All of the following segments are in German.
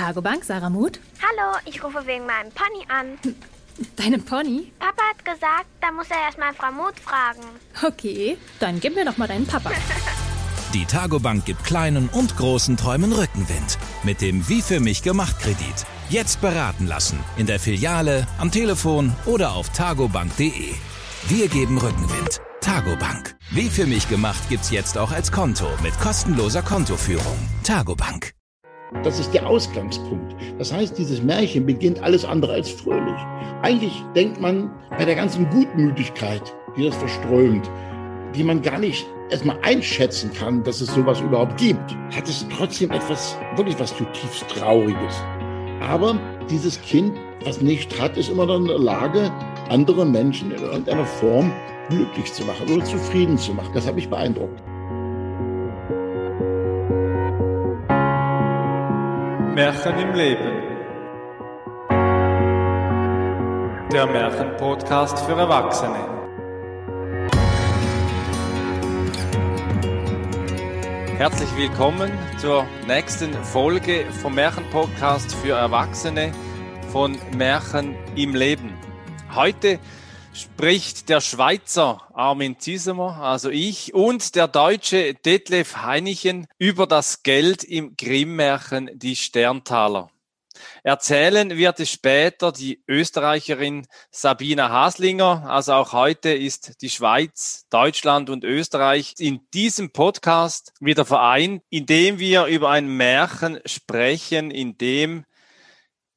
Tagobank, Sarah Muth. Hallo, ich rufe wegen meinem Pony an. Deinem Pony? Papa hat gesagt, da muss er erstmal Frau Muth fragen. Okay, dann gib mir doch mal deinen Papa. Die Tagobank gibt kleinen und großen Träumen Rückenwind. Mit dem Wie für mich gemacht Kredit. Jetzt beraten lassen. In der Filiale, am Telefon oder auf tagobank.de. Wir geben Rückenwind. Tagobank. Wie für mich gemacht gibt's jetzt auch als Konto mit kostenloser Kontoführung. Tagobank. Das ist der Ausgangspunkt. Das heißt, dieses Märchen beginnt alles andere als fröhlich. Eigentlich denkt man bei der ganzen Gutmütigkeit, die das verströmt, die man gar nicht erstmal einschätzen kann, dass es sowas überhaupt gibt, hat es trotzdem etwas, wirklich was zutiefst Trauriges. Aber dieses Kind, was nicht hat, ist immer dann in der Lage, andere Menschen in irgendeiner Form glücklich zu machen oder zufrieden zu machen. Das hat mich beeindruckt. Märchen im Leben. Der Märchenpodcast für Erwachsene. Herzlich willkommen zur nächsten Folge vom Märchenpodcast für Erwachsene von Märchen im Leben. Heute spricht der Schweizer Armin Ziesemer, also ich, und der deutsche Detlef Heinichen über das Geld im Grimm-Märchen Die Sterntaler. Erzählen wird es später die Österreicherin Sabina Haslinger. Also auch heute ist die Schweiz, Deutschland und Österreich in diesem Podcast wieder vereint, indem wir über ein Märchen sprechen, in dem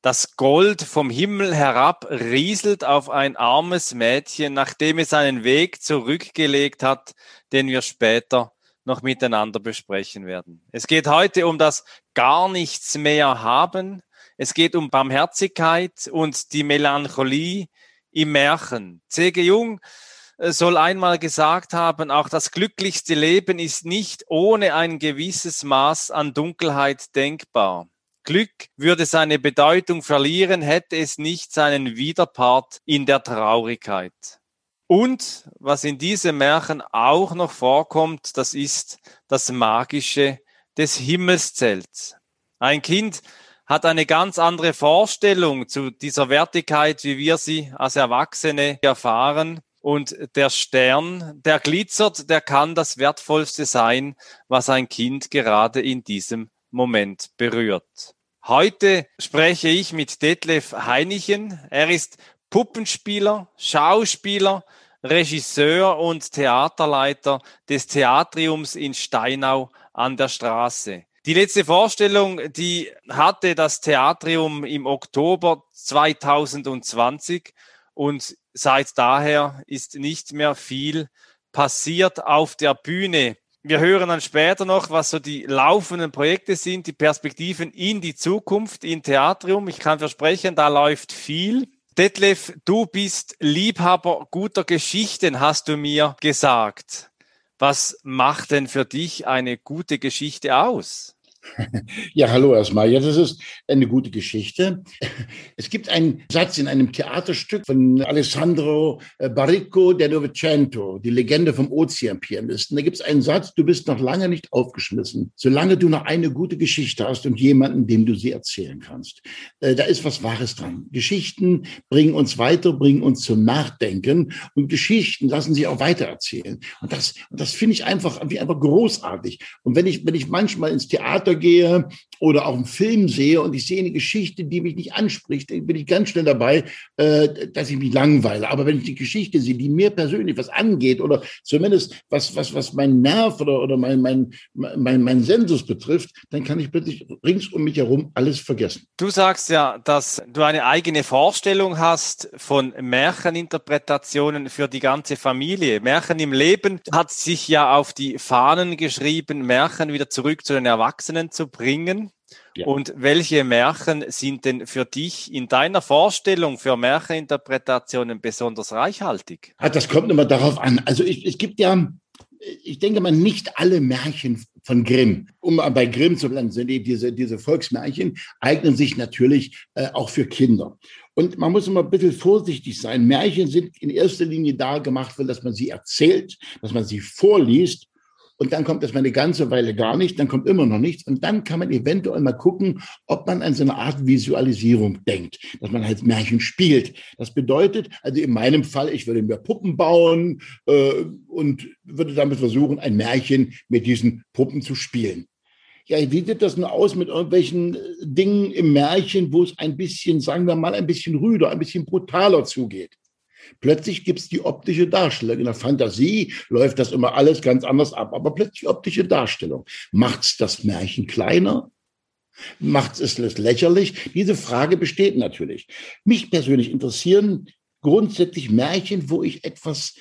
das Gold vom Himmel herab rieselt auf ein armes Mädchen, nachdem es einen Weg zurückgelegt hat, den wir später noch miteinander besprechen werden. Es geht heute um das gar nichts mehr haben. Es geht um Barmherzigkeit und die Melancholie im Märchen. C.G. Jung äh, soll einmal gesagt haben, auch das glücklichste Leben ist nicht ohne ein gewisses Maß an Dunkelheit denkbar. Glück würde seine Bedeutung verlieren, hätte es nicht seinen Widerpart in der Traurigkeit. Und was in diesem Märchen auch noch vorkommt, das ist das Magische des Himmelszelts. Ein Kind hat eine ganz andere Vorstellung zu dieser Wertigkeit, wie wir sie als Erwachsene erfahren. Und der Stern, der glitzert, der kann das Wertvollste sein, was ein Kind gerade in diesem Moment berührt. Heute spreche ich mit Detlef Heinichen. Er ist Puppenspieler, Schauspieler, Regisseur und Theaterleiter des Theatriums in Steinau an der Straße. Die letzte Vorstellung, die hatte das Theatrium im Oktober 2020 und seit daher ist nicht mehr viel passiert auf der Bühne wir hören dann später noch, was so die laufenden Projekte sind, die Perspektiven in die Zukunft, in Theatrium. Ich kann versprechen, da läuft viel. Detlef, du bist Liebhaber guter Geschichten, hast du mir gesagt. Was macht denn für dich eine gute Geschichte aus? Ja, hallo erstmal. Ja, das ist eine gute Geschichte. Es gibt einen Satz in einem Theaterstück von Alessandro äh, Barrico de Novecento, die Legende vom Ozeanpianisten. Da gibt es einen Satz, du bist noch lange nicht aufgeschmissen, solange du noch eine gute Geschichte hast und jemanden, dem du sie erzählen kannst. Äh, da ist was Wahres dran. Geschichten bringen uns weiter, bringen uns zum Nachdenken und Geschichten lassen sich auch weitererzählen. Und das, das finde ich einfach, einfach großartig. Und wenn ich, wenn ich manchmal ins Theater Theater gehe oder auch einen Film sehe und ich sehe eine Geschichte, die mich nicht anspricht, dann bin ich ganz schnell dabei, äh, dass ich mich langweile. Aber wenn ich die Geschichte sehe, die mir persönlich was angeht oder zumindest was, was, was mein Nerv oder, oder mein, mein, mein, mein Sensus betrifft, dann kann ich plötzlich rings um mich herum alles vergessen. Du sagst ja, dass du eine eigene Vorstellung hast von Märcheninterpretationen für die ganze Familie. Märchen im Leben hat sich ja auf die Fahnen geschrieben, Märchen wieder zurück zu den Erwachsenen Märchen zu bringen. Ja. Und welche Märchen sind denn für dich in deiner Vorstellung für Märcheninterpretationen besonders reichhaltig? Ah, das kommt immer darauf an. Also ich, es gibt ja, ich denke mal, nicht alle Märchen von Grimm, um bei Grimm zu bleiben, sind diese, diese Volksmärchen, eignen sich natürlich äh, auch für Kinder. Und man muss immer ein bisschen vorsichtig sein. Märchen sind in erster Linie da gemacht, dass man sie erzählt, dass man sie vorliest und dann kommt erstmal eine ganze Weile gar nichts, dann kommt immer noch nichts und dann kann man eventuell mal gucken, ob man an so eine Art Visualisierung denkt, dass man halt Märchen spielt. Das bedeutet, also in meinem Fall, ich würde mir Puppen bauen äh, und würde damit versuchen, ein Märchen mit diesen Puppen zu spielen. Ja, wie sieht das nur aus mit irgendwelchen äh, Dingen im Märchen, wo es ein bisschen, sagen wir mal, ein bisschen rüder, ein bisschen brutaler zugeht? Plötzlich gibt es die optische Darstellung. In der Fantasie läuft das immer alles ganz anders ab, aber plötzlich optische Darstellung. Macht's das Märchen kleiner? Macht es lächerlich? Diese Frage besteht natürlich. Mich persönlich interessieren grundsätzlich Märchen, wo ich etwas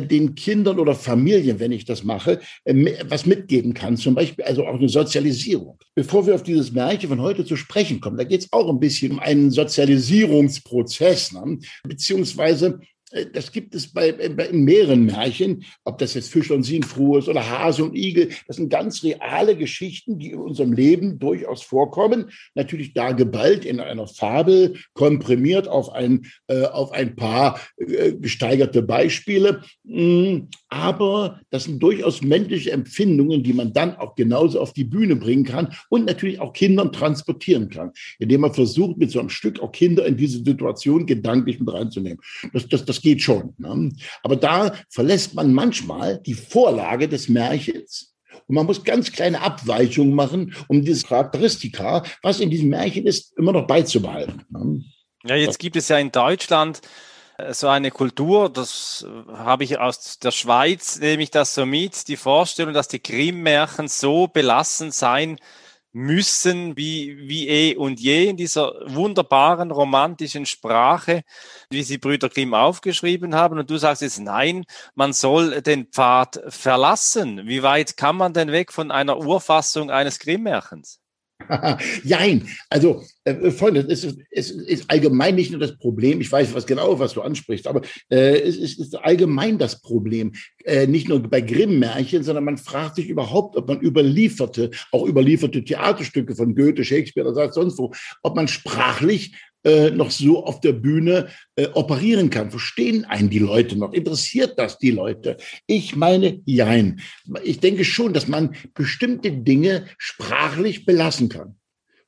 den Kindern oder Familien, wenn ich das mache, äh, was mitgeben kann. Zum Beispiel also auch eine Sozialisierung. Bevor wir auf dieses Märchen von heute zu sprechen kommen, da geht es auch ein bisschen um einen Sozialisierungsprozess, ne? beziehungsweise äh, das gibt es bei, bei, in mehreren Märchen, ob das jetzt Fisch und Sienfruhe ist oder Hase und Igel. Das sind ganz reale Geschichten, die in unserem Leben durchaus vorkommen. Natürlich da geballt in einer Fabel, komprimiert auf ein, äh, auf ein paar äh, gesteigerte Beispiele. Mm, aber das sind durchaus männliche Empfindungen, die man dann auch genauso auf die Bühne bringen kann und natürlich auch Kindern transportieren kann, indem man versucht, mit so einem Stück auch Kinder in diese Situation gedanklich mit reinzunehmen. Das, das, das geht schon. Ne? Aber da verlässt man manchmal die Vorlage des Märchens. Und man muss ganz kleine Abweichungen machen, um dieses Charakteristika, was in diesem Märchen ist, immer noch beizubehalten. Ne? Ja, jetzt gibt es ja in Deutschland äh, so eine Kultur, das habe ich aus der Schweiz, nehme ich das so mit, die Vorstellung, dass die Grimm-Märchen so belassen sein müssen wie, wie eh und je in dieser wunderbaren romantischen Sprache, wie sie Brüder Grimm aufgeschrieben haben. Und du sagst jetzt, nein, man soll den Pfad verlassen. Wie weit kann man denn weg von einer Urfassung eines Grimm-Märchens? Jein, also äh, Freunde, es ist, es ist allgemein nicht nur das Problem, ich weiß was genau, was du ansprichst, aber äh, es, ist, ist allgemein das Problem, äh, nicht nur bei Grimm-Märchen, sondern man fragt sich überhaupt, ob man überlieferte, auch überlieferte Theaterstücke von Goethe, Shakespeare oder sonst wo, ob man sprachlich äh, noch so auf der Bühne äh, operieren kann. Verstehen einen die Leute noch? Interessiert das die Leute? Ich meine, jein. Ich denke schon, dass man bestimmte Dinge sprachlich belassen kann.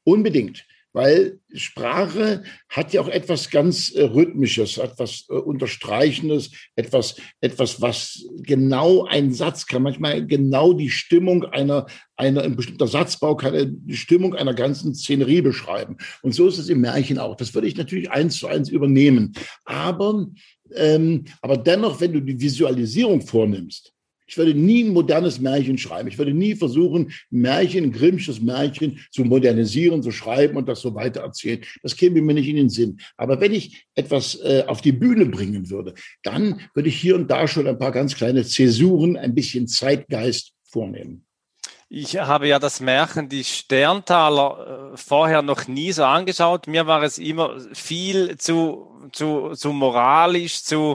Unbedingt weil Sprache hat ja auch etwas ganz äh, Rhythmisches, etwas äh, Unterstreichendes, etwas, etwas, was genau ein Satz kann, manchmal genau die Stimmung einer, einer, ein bestimmter Satzbau kann die Stimmung einer ganzen Szenerie beschreiben. Und so ist es im Märchen auch. Das würde ich natürlich eins zu eins übernehmen. Aber, ähm, aber dennoch, wenn du die Visualisierung vornimmst, ich würde nie ein modernes Märchen schreiben. Ich würde nie versuchen, Märchen, Grimmsches Märchen zu modernisieren, zu schreiben und das so weiter erzählen. Das käme mir nicht in den Sinn. Aber wenn ich etwas äh, auf die Bühne bringen würde, dann würde ich hier und da schon ein paar ganz kleine Zäsuren, ein bisschen Zeitgeist vornehmen. Ich habe ja das Märchen Die Sterntaler äh, vorher noch nie so angeschaut. Mir war es immer viel zu, zu, zu moralisch, zu,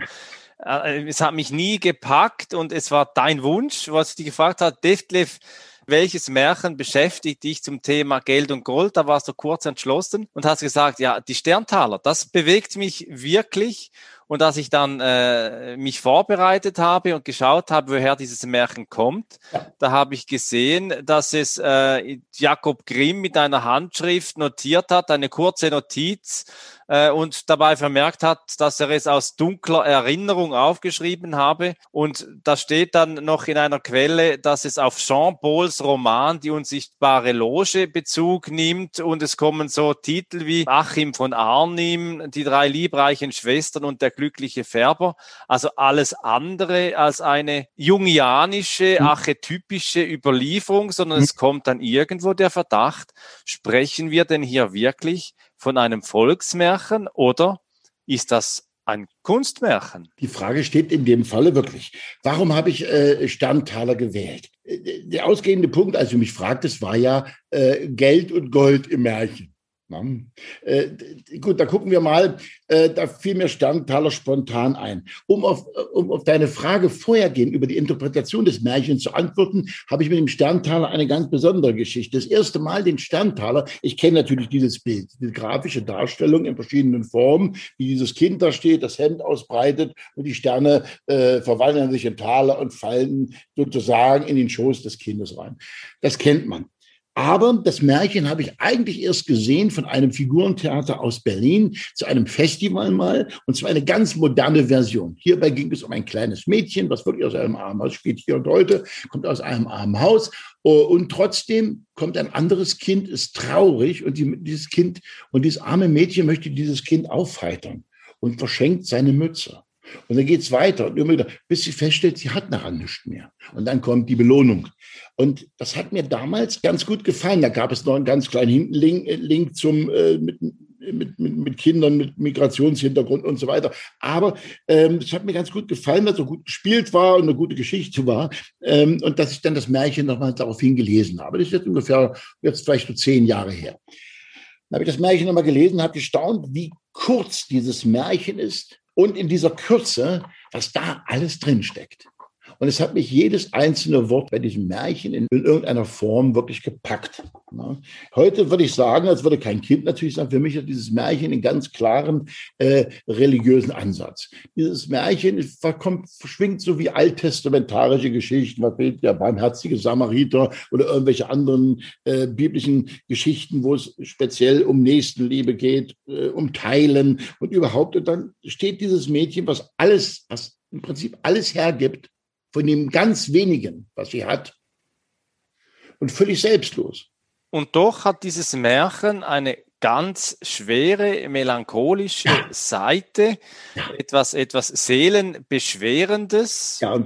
es hat mich nie gepackt und es war dein Wunsch, was ich dich gefragt habe, Detlef, welches Märchen beschäftigt dich zum Thema Geld und Gold? Da warst du kurz entschlossen und hast gesagt, ja, die Sterntaler, das bewegt mich wirklich. Und als ich dann äh, mich vorbereitet habe und geschaut habe, woher dieses Märchen kommt, da habe ich gesehen, dass es äh, Jakob Grimm mit einer Handschrift notiert hat, eine kurze Notiz, äh, und dabei vermerkt hat, dass er es aus dunkler Erinnerung aufgeschrieben habe. Und da steht dann noch in einer Quelle, dass es auf Jean Pauls Roman Die unsichtbare Loge Bezug nimmt. Und es kommen so Titel wie Achim von Arnim, Die drei liebreichen Schwestern und der glückliche Färber. Also alles andere als eine jungianische, hm. archetypische Überlieferung, sondern es kommt dann irgendwo der Verdacht, sprechen wir denn hier wirklich von einem Volksmärchen oder ist das ein Kunstmärchen? Die Frage steht in dem Falle wirklich. Warum habe ich äh, Sterntaler gewählt? Äh, der ausgehende Punkt, als du mich fragtest, war ja äh, Geld und Gold im Märchen. Äh, gut, da gucken wir mal. Äh, da fiel mir Sterntaler spontan ein. Um auf, um auf deine Frage vorhergehend über die Interpretation des Märchens zu antworten, habe ich mit dem Sterntaler eine ganz besondere Geschichte. Das erste Mal den Sterntaler, ich kenne natürlich dieses Bild, die grafische Darstellung in verschiedenen Formen, wie dieses Kind da steht, das Hemd ausbreitet und die Sterne äh, verwandeln sich in Taler und fallen sozusagen in den Schoß des Kindes rein. Das kennt man. Aber das Märchen habe ich eigentlich erst gesehen von einem Figurentheater aus Berlin zu einem Festival mal, und zwar eine ganz moderne Version. Hierbei ging es um ein kleines Mädchen, was wirklich aus einem armen Haus spielt hier und heute, kommt aus einem armen Haus. Oh, und trotzdem kommt ein anderes Kind, ist traurig und die, dieses Kind und dieses arme Mädchen möchte dieses Kind aufheitern und verschenkt seine Mütze. Und dann geht's weiter und immer wieder, bis sie feststellt, sie hat nachher nichts mehr. Und dann kommt die Belohnung. Und das hat mir damals ganz gut gefallen. Da gab es noch einen ganz kleinen Link, Link zum, äh, mit, mit, mit, mit, Kindern mit Migrationshintergrund und so weiter. Aber ähm, es hat mir ganz gut gefallen, dass so gut gespielt war und eine gute Geschichte war. Ähm, und dass ich dann das Märchen nochmal daraufhin gelesen habe. Das ist jetzt ungefähr, jetzt vielleicht so zehn Jahre her. Dann habe ich das Märchen nochmal gelesen, habe gestaunt, wie kurz dieses Märchen ist und in dieser Kürze, was da alles drinsteckt. Und es hat mich jedes einzelne Wort bei diesem Märchen in, irgendeiner Form wirklich gepackt. Heute würde ich sagen, als würde kein Kind natürlich sagen, für mich hat dieses Märchen einen ganz klaren äh, religiösen Ansatz. Dieses Märchen verkommt, verschwingt so wie alttestamentarische Geschichten, was fehlt der barmherzige Samariter oder irgendwelche anderen äh, biblischen Geschichten, wo es speziell um Nächstenliebe geht, äh, um Teilen und überhaupt. Und dann steht dieses Mädchen, was alles, was im Prinzip alles hergibt, von dem ganz wenigen, was sie hat, und völlig selbstlos. Und doch hat dieses Märchen eine ganz schwere, melancholische ja. Seite, ja. etwas, etwas Seelenbeschwerendes. Ja,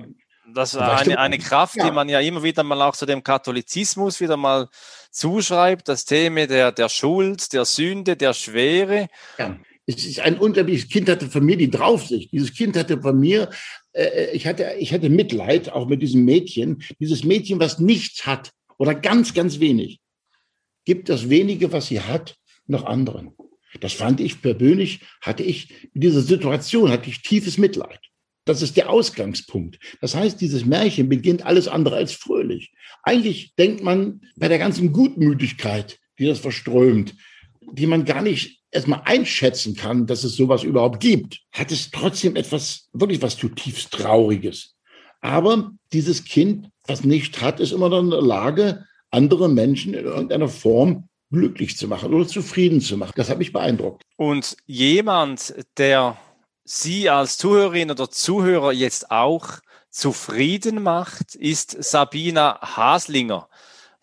das war eine, eine Kraft, ja. die man ja immer wieder mal auch zu dem Katholizismus wieder mal zuschreibt, das Thema der, der Schuld, der Sünde, der Schwere. Ja. Es ist ein unglaubliches Kind hatte von mir die Draufsicht. Dieses Kind hatte von mir äh, ich, hatte, ich hatte Mitleid auch mit diesem Mädchen. Dieses Mädchen, was nichts hat oder ganz, ganz wenig, gibt das wenige, was sie hat, noch anderen. Das fand ich persönlich, hatte ich in dieser Situation, hatte ich tiefes Mitleid. Das ist der Ausgangspunkt. Das heißt, dieses Märchen beginnt alles andere als fröhlich. Eigentlich denkt man bei der ganzen Gutmütigkeit, die das verströmt, die man gar nicht erstmal einschätzen kann, dass es sowas überhaupt gibt, hat es trotzdem etwas, wirklich was zutiefst Trauriges. Aber dieses Kind, was nicht hat, ist immer dann in der Lage, andere Menschen in irgendeiner Form glücklich zu machen oder zufrieden zu machen. Das hat mich beeindruckt. Und jemand, der Sie als Zuhörerin oder Zuhörer jetzt auch zufrieden macht, ist Sabina Haslinger.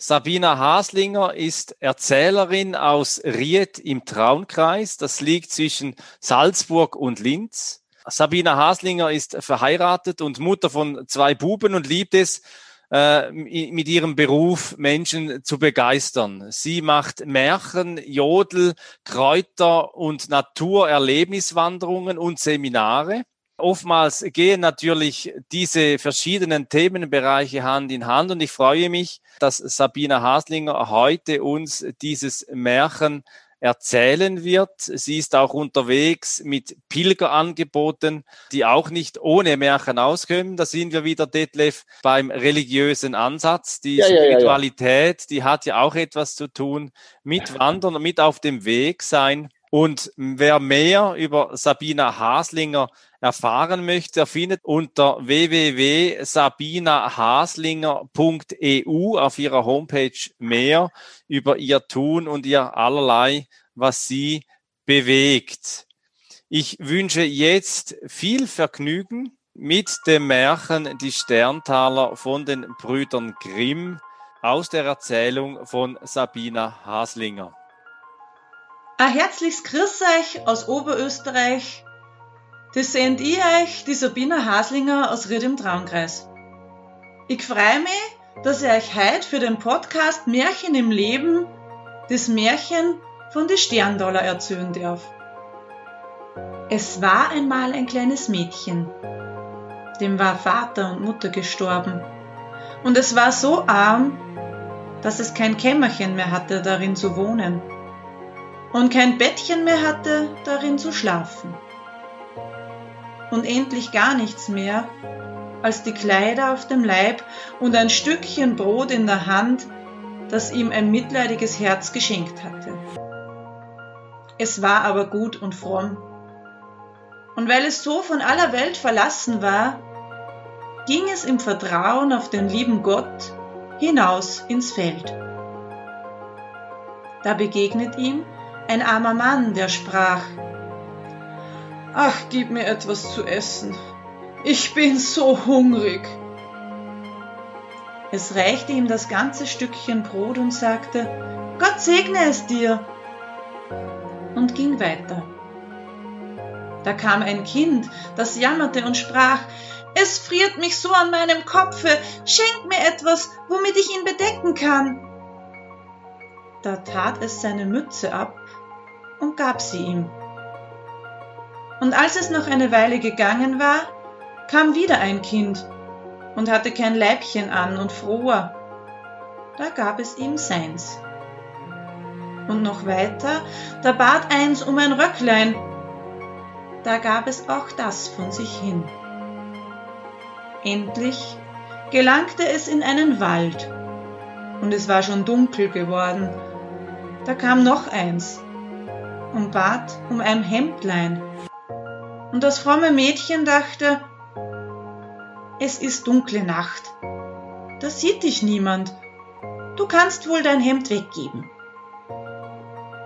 Sabina Haslinger ist Erzählerin aus Ried im Traunkreis. Das liegt zwischen Salzburg und Linz. Sabina Haslinger ist verheiratet und Mutter von zwei Buben und liebt es, äh, mit ihrem Beruf Menschen zu begeistern. Sie macht Märchen, Jodel, Kräuter und Naturerlebniswanderungen und Seminare. Oftmals gehen natürlich diese verschiedenen Themenbereiche Hand in Hand und ich freue mich, dass Sabina Haslinger heute uns dieses Märchen erzählen wird. Sie ist auch unterwegs mit Pilgerangeboten, die auch nicht ohne Märchen auskommen. Da sind wir wieder, Detlef, beim religiösen Ansatz. Die ja, Spiritualität, ja, ja, die hat ja auch etwas zu tun mit Wandern und mit auf dem Weg sein. Und wer mehr über Sabina Haslinger erfahren möchte, er findet unter www.sabinahaslinger.eu auf ihrer Homepage mehr über ihr Tun und ihr allerlei, was sie bewegt. Ich wünsche jetzt viel Vergnügen mit dem Märchen Die Sterntaler von den Brüdern Grimm aus der Erzählung von Sabina Haslinger. Ein herzliches Grüß euch aus Oberösterreich das seht ich euch, die Sabina Haslinger aus Ried im Traunkreis. Ich freue mich, dass ich euch heute für den Podcast Märchen im Leben das Märchen von die Sterndollar erzählen darf. Es war einmal ein kleines Mädchen. Dem war Vater und Mutter gestorben. Und es war so arm, dass es kein Kämmerchen mehr hatte, darin zu wohnen. Und kein Bettchen mehr hatte, darin zu schlafen. Und endlich gar nichts mehr als die Kleider auf dem Leib und ein Stückchen Brot in der Hand, das ihm ein mitleidiges Herz geschenkt hatte. Es war aber gut und fromm. Und weil es so von aller Welt verlassen war, ging es im Vertrauen auf den lieben Gott hinaus ins Feld. Da begegnet ihm ein armer Mann, der sprach, Ach, gib mir etwas zu essen, ich bin so hungrig. Es reichte ihm das ganze Stückchen Brot und sagte, Gott segne es dir, und ging weiter. Da kam ein Kind, das jammerte und sprach, es friert mich so an meinem Kopfe, schenk mir etwas, womit ich ihn bedecken kann. Da tat es seine Mütze ab und gab sie ihm. Und als es noch eine Weile gegangen war, kam wieder ein Kind und hatte kein Leibchen an und fror. Da gab es ihm seins. Und noch weiter, da bat eins um ein Röcklein, da gab es auch das von sich hin. Endlich gelangte es in einen Wald, und es war schon dunkel geworden. Da kam noch eins und bat um ein Hemdlein. Und das fromme Mädchen dachte, es ist dunkle Nacht, da sieht dich niemand, du kannst wohl dein Hemd weggeben.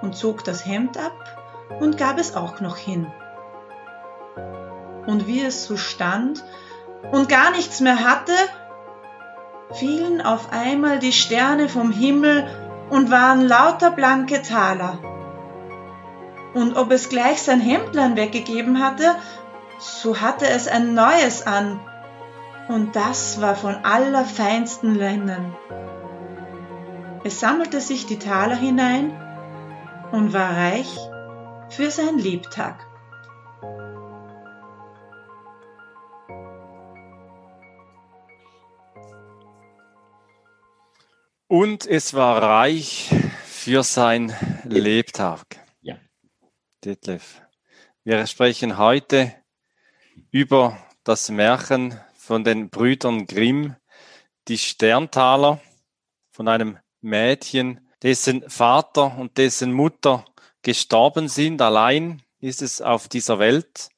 Und zog das Hemd ab und gab es auch noch hin. Und wie es so stand, und gar nichts mehr hatte, fielen auf einmal die Sterne vom Himmel und waren lauter blanke Taler. Und ob es gleich sein Hemdlein weggegeben hatte, so hatte es ein neues an, und das war von allerfeinsten Linnen. Es sammelte sich die Taler hinein und war reich für sein Lebtag. Und es war reich für sein Lebtag. Detlef. Wir sprechen heute über das Märchen von den Brüdern Grimm, die Sterntaler, von einem Mädchen, dessen Vater und dessen Mutter gestorben sind. Allein ist es auf dieser Welt,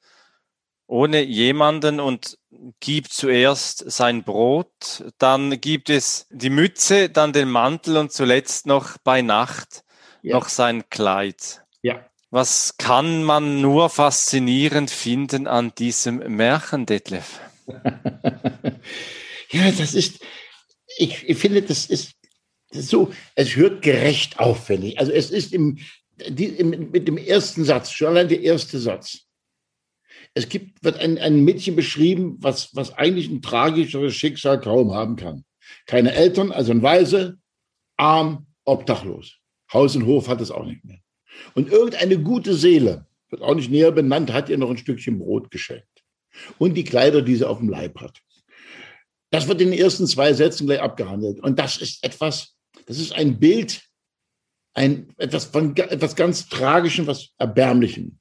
ohne jemanden und gibt zuerst sein Brot, dann gibt es die Mütze, dann den Mantel und zuletzt noch bei Nacht ja. noch sein Kleid. Ja. Was kann man nur faszinierend finden an diesem Märchen, Detlef? ja, das ist, ich, ich finde, das ist, das ist so, es hört gerecht auf, finde ich. Also es ist im, die, im, mit dem ersten Satz, schon allein der erste Satz, es gibt, wird ein, ein Mädchen beschrieben, was, was eigentlich ein tragischeres Schicksal kaum haben kann. Keine Eltern, also ein Weise, arm, obdachlos. Haus und Hof hat es auch nicht mehr. Und irgendeine gute Seele, wird auch nicht näher benannt, hat ihr noch ein Stückchen Brot geschenkt. Und die Kleider, die sie auf dem Leib hat. Das wird in den ersten zwei Sätzen gleich abgehandelt. Und das ist etwas, das ist ein Bild, ein, etwas, von, etwas ganz Tragischem, was Erbärmlichem.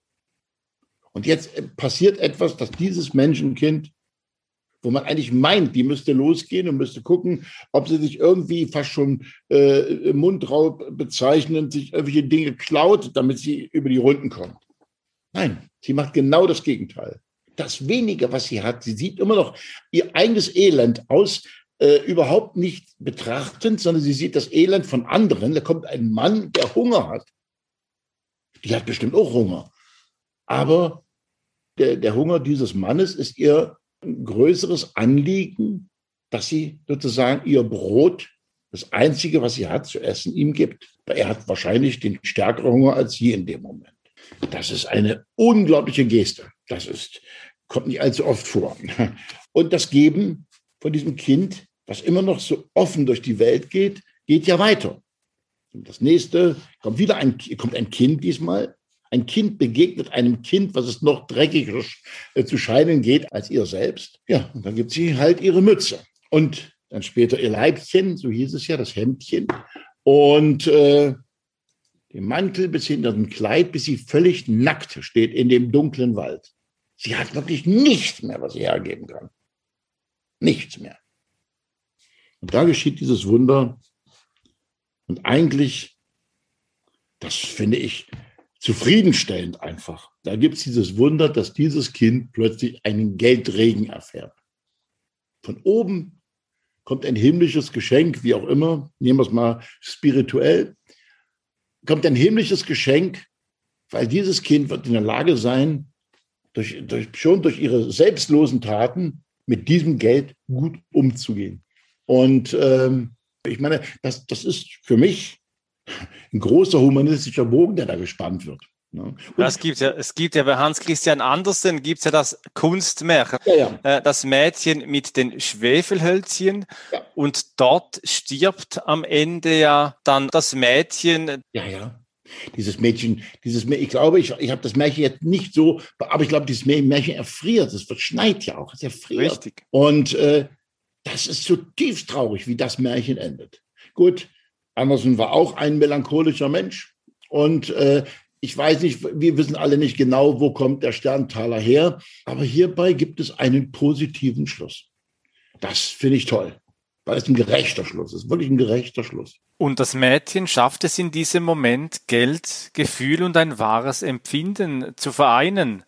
Und jetzt passiert etwas, dass dieses Menschenkind, wo man eigentlich meint, die müsste losgehen und müsste gucken, ob sie sich irgendwie fast schon äh, Mundraub bezeichnen, sich irgendwelche Dinge klaut, damit sie über die Runden kommt. Nein, sie macht genau das Gegenteil. Das Wenige, was sie hat, sie sieht immer noch ihr eigenes Elend aus, äh, überhaupt nicht betrachtend, sondern sie sieht das Elend von anderen. Da kommt ein Mann, der Hunger hat. Die hat bestimmt auch Hunger. Aber der, der Hunger dieses Mannes ist ihr größeres Anliegen, dass sie sozusagen ihr Brot, das Einzige, was sie hat zu essen, ihm gibt. Er hat wahrscheinlich den stärkeren Hunger als sie in dem Moment. Das ist eine unglaubliche Geste. Das ist, kommt nicht allzu oft vor. Und das Geben von diesem Kind, was immer noch so offen durch die Welt geht, geht ja weiter. Und das nächste kommt wieder ein, kommt ein Kind diesmal, ein Kind begegnet einem Kind, was es noch dreckiger äh, zu scheinen geht als ihr selbst. Ja, und dann gibt sie halt ihre Mütze. Und dann später ihr Leibchen, so hieß es ja, das Hemdchen. Und äh, dem Mantel bis hinter dem Kleid, bis sie völlig nackt steht in dem dunklen Wald. Sie hat wirklich nichts mehr, was sie hergeben kann. Nichts mehr. Und da geschieht dieses Wunder. Und eigentlich, das finde ich zufriedenstellend einfach. Da gibt es dieses Wunder, dass dieses Kind plötzlich einen Geldregen erfährt. Von oben kommt ein himmlisches Geschenk, wie auch immer, nehmen wir es mal spirituell, kommt ein himmlisches Geschenk, weil dieses Kind wird in der Lage sein, durch, durch, schon durch ihre selbstlosen Taten mit diesem Geld gut umzugehen. Und ähm, ich meine, das, das ist für mich ein großer humanistischer Bogen, der da gespannt wird. Ne? Das gibt ja, es gibt ja bei Hans Christian Andersen gibt es ja das Kunstmärchen, ja, ja. Äh, das Mädchen mit den Schwefelhölzchen ja. und dort stirbt am Ende ja dann das Mädchen. Ja, ja. Dieses Mädchen, dieses Mädchen, ich glaube, ich, ich habe das Märchen jetzt nicht so, aber ich glaube, dieses Märchen erfriert, es verschneit ja auch, es erfriert. Richtig. Und äh, das ist zutiefst traurig, wie das Märchen endet. Gut, Andersen war auch ein melancholischer Mensch und äh, ich weiß nicht, wir wissen alle nicht genau, wo kommt der Sterntaler her, aber hierbei gibt es einen positiven Schluss. Das finde ich toll, weil es ein gerechter Schluss ist, wirklich ein gerechter Schluss. Und das Mädchen schafft es in diesem Moment, Geld, Gefühl und ein wahres Empfinden zu vereinen.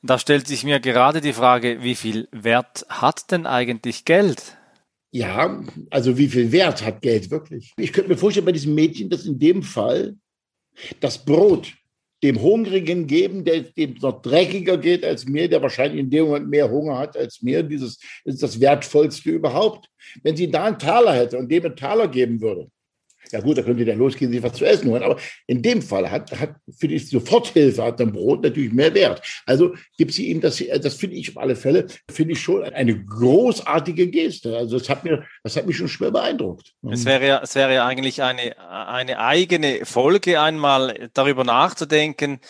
Da stellt sich mir gerade die Frage, wie viel Wert hat denn eigentlich Geld? Ja, also wie viel Wert hat Geld wirklich? Ich könnte mir vorstellen, bei diesem Mädchen, dass in dem Fall das Brot dem Hungrigen geben, der dem noch dreckiger geht als mir, der wahrscheinlich in dem Moment mehr Hunger hat als mir. Dieses ist das Wertvollste überhaupt. Wenn sie da einen Taler hätte und dem einen Taler geben würde, ja gut, da könnte der losgehen, sich was zu essen holen. Aber in dem Fall hat, hat finde ich, Soforthilfe hat ein Brot natürlich mehr Wert. Also gibt sie ihm das, das finde ich auf alle Fälle, finde ich schon eine großartige Geste. Also das hat mir, das hat mich schon schwer beeindruckt. Es wäre ja, es wäre ja eigentlich eine, eine eigene Folge einmal darüber nachzudenken,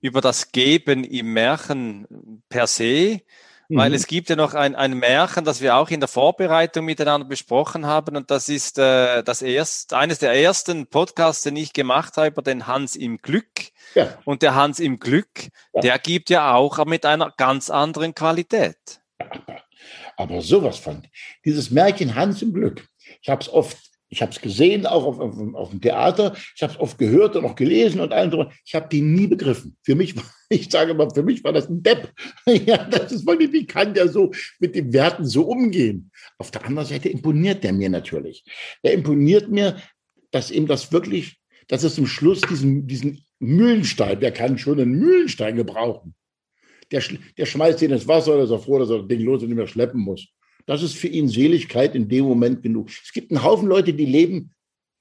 über das Geben im Märchen per se weil mhm. es gibt ja noch ein, ein Märchen, das wir auch in der Vorbereitung miteinander besprochen haben und das ist äh, das erst, eines der ersten Podcasts, den ich gemacht habe über den Hans im Glück. Ja. Und der Hans im Glück, ja. der gibt ja auch mit einer ganz anderen Qualität. Aber sowas von. Dieses Märchen Hans im Glück. Ich habe es oft ich habe es gesehen, auch auf, auf, auf, dem Theater. Ich habe es oft gehört und auch gelesen und allem drum. Ich habe die nie begriffen. Für mich, ich sage mal, für mich war das ein Depp. ja, das ist wirklich, wie kann der so mit den Werten so umgehen? Auf der anderen Seite imponiert der mir natürlich. Der imponiert mir, dass ihm das wirklich, dass es zum Schluss diesen, diesen Mühlenstein, der kann schon einen Mühlenstein gebrauchen. Der, der schmeißt ihn ins Wasser oder ist er froh, dass er das Ding los und nicht mehr schleppen muss. Das ist für ihn Seligkeit in dem Moment genug. Es gibt einen Haufen Leute, die leben,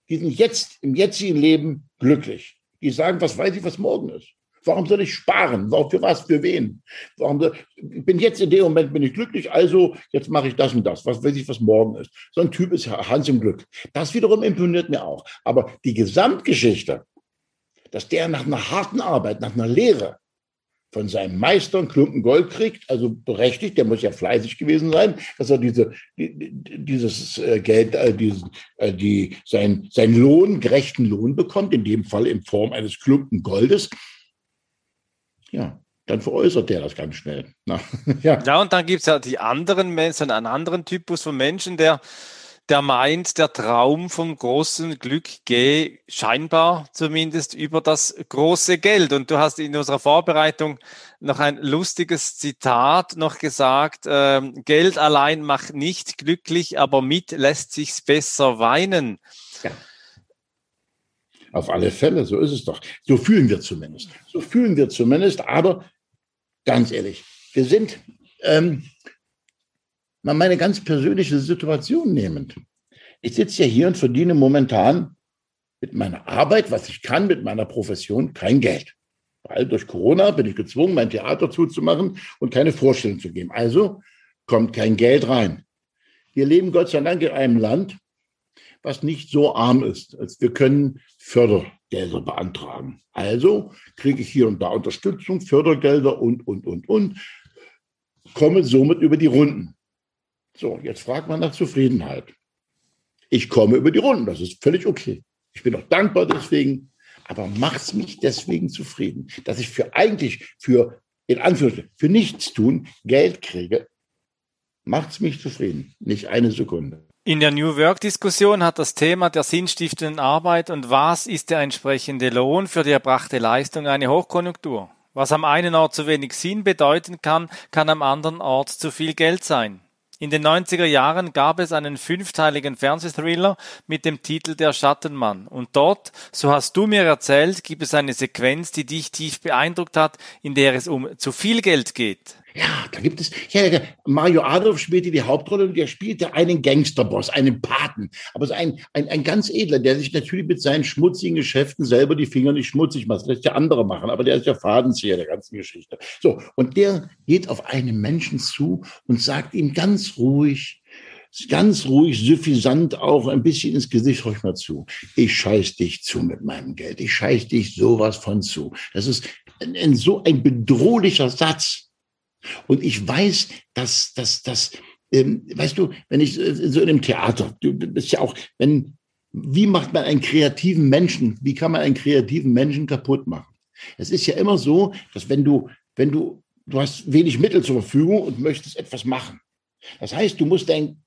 die sind jetzt, im jetzigen Leben glücklich. Die sagen, was weiß ich, was morgen ist. Warum soll ich sparen? Warum für was? Für wen? Warum soll, ich bin jetzt in dem Moment bin ich glücklich, also jetzt mache ich das und das. Was weiß ich, was morgen ist. So ein Typ ist Hans im Glück. Das wiederum imponiert mir auch. Aber die Gesamtgeschichte, dass der nach einer harten Arbeit, nach einer Lehre, von seinem Meister einen Klumpen Gold kriegt, also berechtigt, der muss ja fleißig gewesen sein, dass er diese, dieses äh, Geld, äh, diesen, äh, die, sein, sein Lohn, gerechten Lohn bekommt, in dem Fall in Form eines Klumpen Goldes. Ja, dann veräußert der das ganz schnell. Na, ja. ja, und dann gibt es ja die anderen Menschen, einen anderen Typus von Menschen, der der meint, der Traum vom großen Glück gehe scheinbar zumindest über das große Geld. Und du hast in unserer Vorbereitung noch ein lustiges Zitat noch gesagt, äh, Geld allein macht nicht glücklich, aber mit lässt sich's besser weinen. Ja. Auf alle Fälle, so ist es doch. So fühlen wir zumindest. So fühlen wir zumindest, aber ganz ehrlich, wir sind, ähm, mal meine ganz persönliche Situation nehmend. Ich sitze ja hier und verdiene momentan mit meiner Arbeit, was ich kann, mit meiner Profession, kein Geld. Weil durch Corona bin ich gezwungen, mein Theater zuzumachen und keine Vorstellung zu geben. Also kommt kein Geld rein. Wir leben Gott sei Dank in einem Land, was nicht so arm ist. als wir können Fördergelder beantragen. Also kriege ich hier und da Unterstützung, Fördergelder und, und, und, und, komme somit über die Runden. So, jetzt fragt man nach Zufriedenheit. Ich komme über die Runden, das ist völlig okay. Ich bin auch dankbar deswegen. Aber macht's mich deswegen zufrieden, dass ich für eigentlich für in Anführungszeichen für nichts tun Geld kriege, macht's mich zufrieden, nicht eine Sekunde. In der New Work-Diskussion hat das Thema der sinnstiftenden Arbeit und was ist der entsprechende Lohn für die erbrachte Leistung eine Hochkonjunktur. Was am einen Ort zu wenig Sinn bedeuten kann, kann am anderen Ort zu viel Geld sein. In den 90er Jahren gab es einen fünfteiligen Fernsehthriller mit dem Titel Der Schattenmann. Und dort, so hast du mir erzählt, gibt es eine Sequenz, die dich tief beeindruckt hat, in der es um zu viel Geld geht. Ja, da gibt es, ja, Mario Adolf spielte die Hauptrolle und der spielte einen Gangsterboss, einen Paten. Aber so ein, ein, ein ganz edler, der sich natürlich mit seinen schmutzigen Geschäften selber die Finger nicht schmutzig macht. Das lässt ja andere machen, aber der ist ja Fadenzieher der ganzen Geschichte. So, und der geht auf einen Menschen zu und sagt ihm ganz ruhig, ganz ruhig, suffisant auch ein bisschen ins Gesicht, ich mal zu. Ich scheiß dich zu mit meinem Geld. Ich scheiß dich sowas von zu. Das ist ein, ein, so ein bedrohlicher Satz. Und ich weiß, dass, dass, dass, ähm, weißt du, wenn ich äh, so in einem Theater, du bist ja auch, wenn, wie macht man einen kreativen Menschen, wie kann man einen kreativen Menschen kaputt machen? Es ist ja immer so, dass wenn du, wenn du, du hast wenig Mittel zur Verfügung und möchtest etwas machen. Das heißt, du musst dein,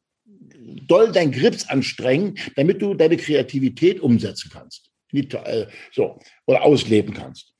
doll dein Grips anstrengen, damit du deine Kreativität umsetzen kannst. Äh, so, oder ausleben kannst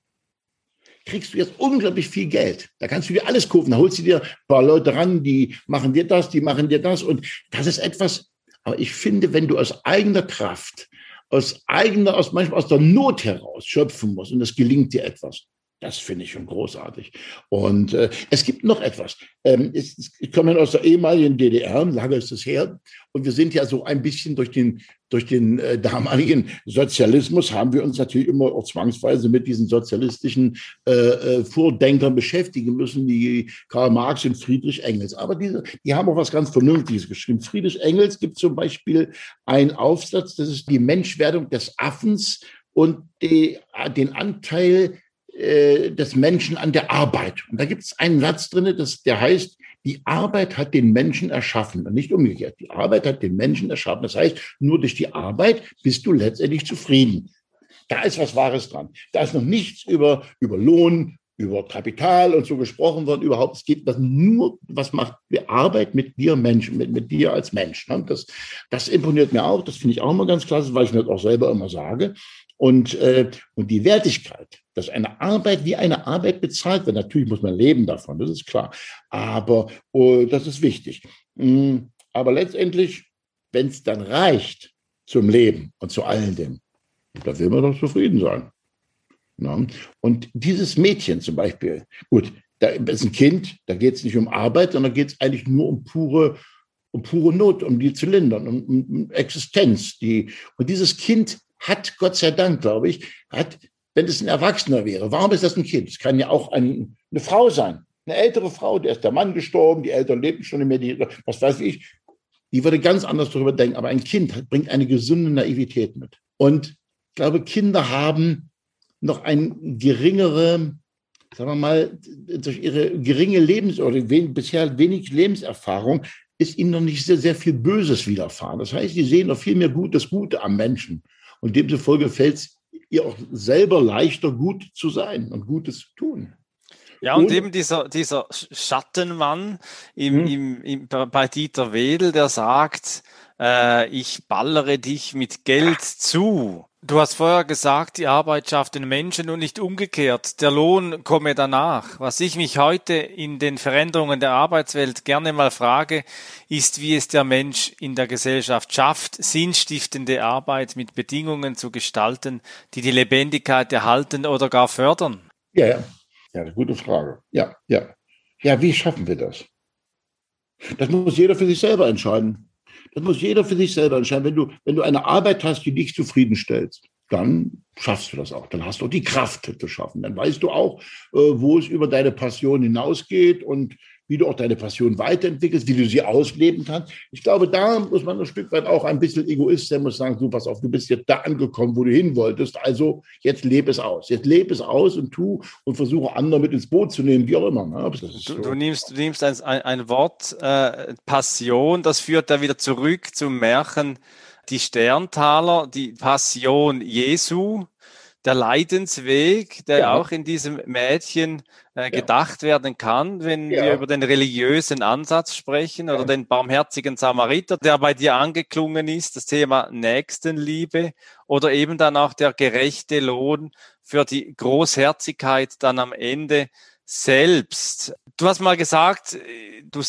kriegst du jetzt unglaublich viel Geld. Da kannst du dir alles kaufen. Da holst du dir ein paar Leute ran, die machen dir das, die machen dir das. Und das ist etwas, aber ich finde, wenn du aus eigener Kraft, aus eigener, aus manchmal aus der Not heraus schöpfen musst und das gelingt dir etwas, das finde ich schon großartig. Und äh, es gibt noch etwas. Ähm, es, ich komme aus der ehemaligen DDR, lange ist es her, und wir sind ja so ein bisschen durch den durch den äh, damaligen Sozialismus haben wir uns natürlich immer auch zwangsweise mit diesen sozialistischen äh, äh, Vordenkern beschäftigen müssen, wie Karl Marx und Friedrich Engels. Aber diese, die haben auch was ganz Vernünftiges geschrieben. Friedrich Engels gibt zum Beispiel einen Aufsatz, das ist die Menschwerdung des Affens und die, den Anteil äh, des Menschen an der Arbeit. Und da gibt es einen Satz drin, das, der heißt, die Arbeit hat den Menschen erschaffen und nicht umgekehrt. Die Arbeit hat den Menschen erschaffen. Das heißt, nur durch die Arbeit bist du letztendlich zufrieden. Da ist was Wahres dran. Da ist noch nichts über, über Lohn, über Kapital und so gesprochen worden. Überhaupt, es geht das nur, was macht die Arbeit mit dir Menschen, mit, mit dir als Mensch. Ne? Das, das imponiert mir auch. Das finde ich auch immer ganz klasse, weil ich mir das auch selber immer sage. Und, äh, und die Wertigkeit, dass eine Arbeit wie eine Arbeit bezahlt wird. Natürlich muss man leben davon, das ist klar. Aber oh, das ist wichtig. Mm, aber letztendlich, wenn es dann reicht zum Leben und zu allen dem, da will man doch zufrieden sein. Ja? Und dieses Mädchen zum Beispiel, gut, da ist ein Kind, da geht es nicht um Arbeit, sondern geht es eigentlich nur um pure, um pure Not, um die zu lindern, um, um Existenz. Die, und dieses Kind hat, Gott sei Dank, glaube ich, hat, wenn es ein Erwachsener wäre, warum ist das ein Kind? Es kann ja auch ein, eine Frau sein, eine ältere Frau, der ist der Mann gestorben, die Eltern leben schon nicht mehr, die, was weiß ich, die würde ganz anders darüber denken. Aber ein Kind bringt eine gesunde Naivität mit. Und ich glaube, Kinder haben noch eine geringere, sagen wir mal, durch ihre geringe Lebens- oder wen, bisher wenig Lebenserfahrung ist ihnen noch nicht sehr, sehr viel Böses widerfahren. Das heißt, sie sehen noch viel mehr gut, das Gute am Menschen. Und demzufolge fällt es ihr auch selber leichter, gut zu sein und Gutes zu tun. Ja, und, und eben dieser, dieser Schattenmann im, hm. im, im, bei Dieter Wedel, der sagt, äh, ich ballere dich mit Geld zu. Du hast vorher gesagt, die Arbeit schafft den Menschen und nicht umgekehrt. Der Lohn komme danach. Was ich mich heute in den Veränderungen der Arbeitswelt gerne mal frage, ist, wie es der Mensch in der Gesellschaft schafft, sinnstiftende Arbeit mit Bedingungen zu gestalten, die die Lebendigkeit erhalten oder gar fördern. Ja, ja. Ja, eine gute Frage. Ja, ja. Ja, wie schaffen wir das? Das muss jeder für sich selber entscheiden. Das muss jeder für sich selber entscheiden. Wenn du, wenn du eine Arbeit hast, die dich zufriedenstellt, dann schaffst du das auch. Dann hast du auch die Kraft zu schaffen. Dann weißt du auch, äh, wo es über deine Passion hinausgeht und wie du auch deine Passion weiterentwickelst, wie du sie ausleben kannst. Ich glaube, da muss man ein Stück weit auch ein bisschen Egoist sein, muss sagen, du pass auf, du bist jetzt da angekommen, wo du hin wolltest. Also jetzt lebe es aus. Jetzt lebe es aus und tu und versuche andere mit ins Boot zu nehmen, wie auch immer. Ne? Du, so. du, nimmst, du nimmst ein, ein Wort äh, Passion, das führt da wieder zurück zum Märchen die Sterntaler, die Passion Jesu, der Leidensweg, der Ja. auch in diesem Mädchen äh, Ja. gedacht werden kann, wenn Ja. wir über den religiösen Ansatz sprechen oder Ja. den barmherzigen Samariter, der bei dir angeklungen ist, das Thema Nächstenliebe oder eben dann auch der gerechte Lohn für die Großherzigkeit dann am Ende selbst. Du hast mal gesagt, äh, du, du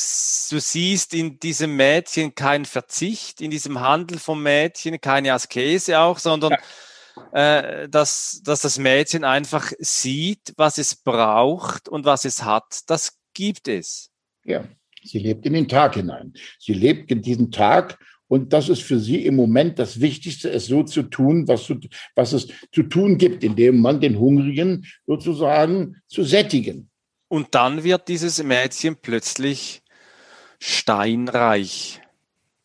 siehst in diesem Mädchen keinen Verzicht, in diesem Handel vom Mädchen keine Askese auch, sondern äh, dass, dass das Mädchen einfach sieht, was es braucht und was es hat. Das gibt es. Ja, sie lebt in den Tag hinein. Sie lebt in diesen Tag und das ist für sie im Moment das Wichtigste, es so zu tun, was, zu, was es zu tun gibt, indem man den Hungrigen sozusagen zu sättigen. Und dann wird dieses Mädchen plötzlich steinreich.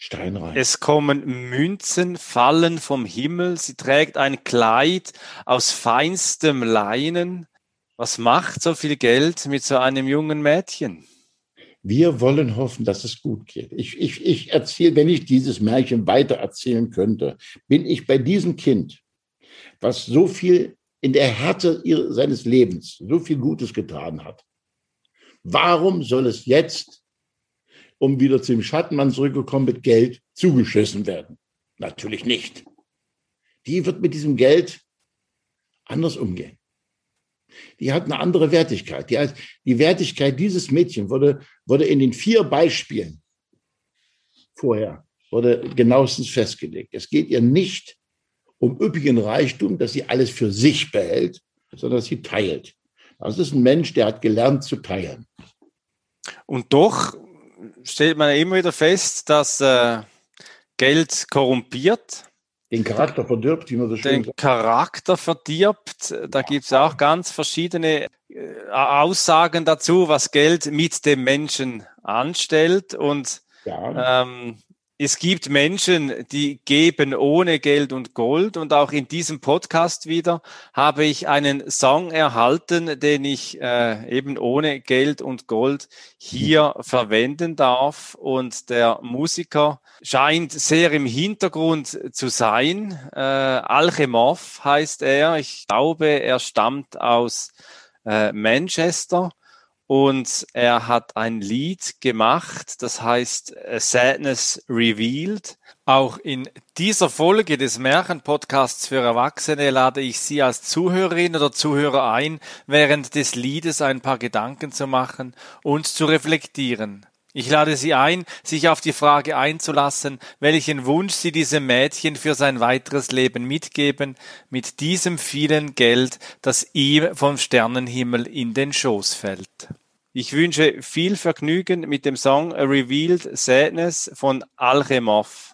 Steinreich. Es kommen Münzen, fallen vom Himmel. Sie trägt ein Kleid aus feinstem Leinen. Was macht so viel Geld mit so einem jungen Mädchen? Wir wollen hoffen, dass es gut geht. Ich, ich, ich erzähle, wenn ich dieses Märchen weiter erzählen könnte, bin ich bei diesem Kind, was so viel in der Härte ihres, seines Lebens so viel Gutes getan hat. Warum soll es jetzt, um wieder zum Schattenmann zurückgekommen mit Geld, zugeschissen werden? Natürlich nicht. Die wird mit diesem Geld anders umgehen. Die hat eine andere Wertigkeit. Die, heißt, die Wertigkeit dieses Mädchen wurde, wurde in den vier Beispielen vorher wurde genauestens festgelegt. Es geht ihr nicht um üppigen Reichtum, dass sie alles für sich behält, sondern dass sie teilt. Das ist ein Mensch, der hat gelernt zu teilen. Und doch stellt man immer wieder fest, dass äh, Geld korrumpiert, Den Charakter verdirbt, wie man so schön den sagt. Charakter verdirbt. Da gibt es auch ganz verschiedene äh, Aussagen dazu, was Geld mit dem Menschen anstellt. Und Ja, ähm, es gibt Menschen, die geben ohne Geld und Gold. Und auch in diesem Podcast wieder habe ich einen Song erhalten, den ich äh, eben ohne Geld und Gold hier verwenden darf. Und der Musiker scheint sehr im Hintergrund zu sein. Äh, Alchemov heißt er. Ich glaube, er stammt aus äh, Manchester. Und er hat ein Lied gemacht, das heißt Sadness Revealed. Auch in dieser Folge des Märchenpodcasts für Erwachsene lade ich Sie als Zuhörerin oder Zuhörer ein, während des Liedes ein paar Gedanken zu machen und zu reflektieren. Ich lade Sie ein, sich auf die Frage einzulassen, welchen Wunsch Sie diesem Mädchen für sein weiteres Leben mitgeben, mit diesem vielen Geld, das ihm vom Sternenhimmel in den Schoß fällt. Ich wünsche viel Vergnügen mit dem Song A Revealed Sadness von Alchemov.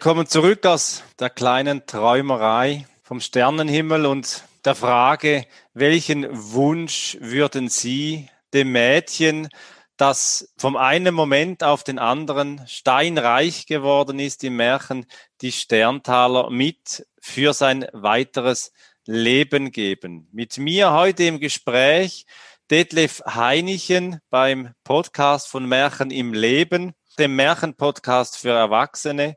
Willkommen zurück aus der kleinen Träumerei vom Sternenhimmel und der Frage, welchen Wunsch würden Sie dem Mädchen, das vom einen Moment auf den anderen steinreich geworden ist im Märchen, die Sterntaler mit für sein weiteres Leben geben. Mit mir heute im Gespräch Detlef Heinichen beim Podcast von Märchen im Leben, dem Märchenpodcast für Erwachsene.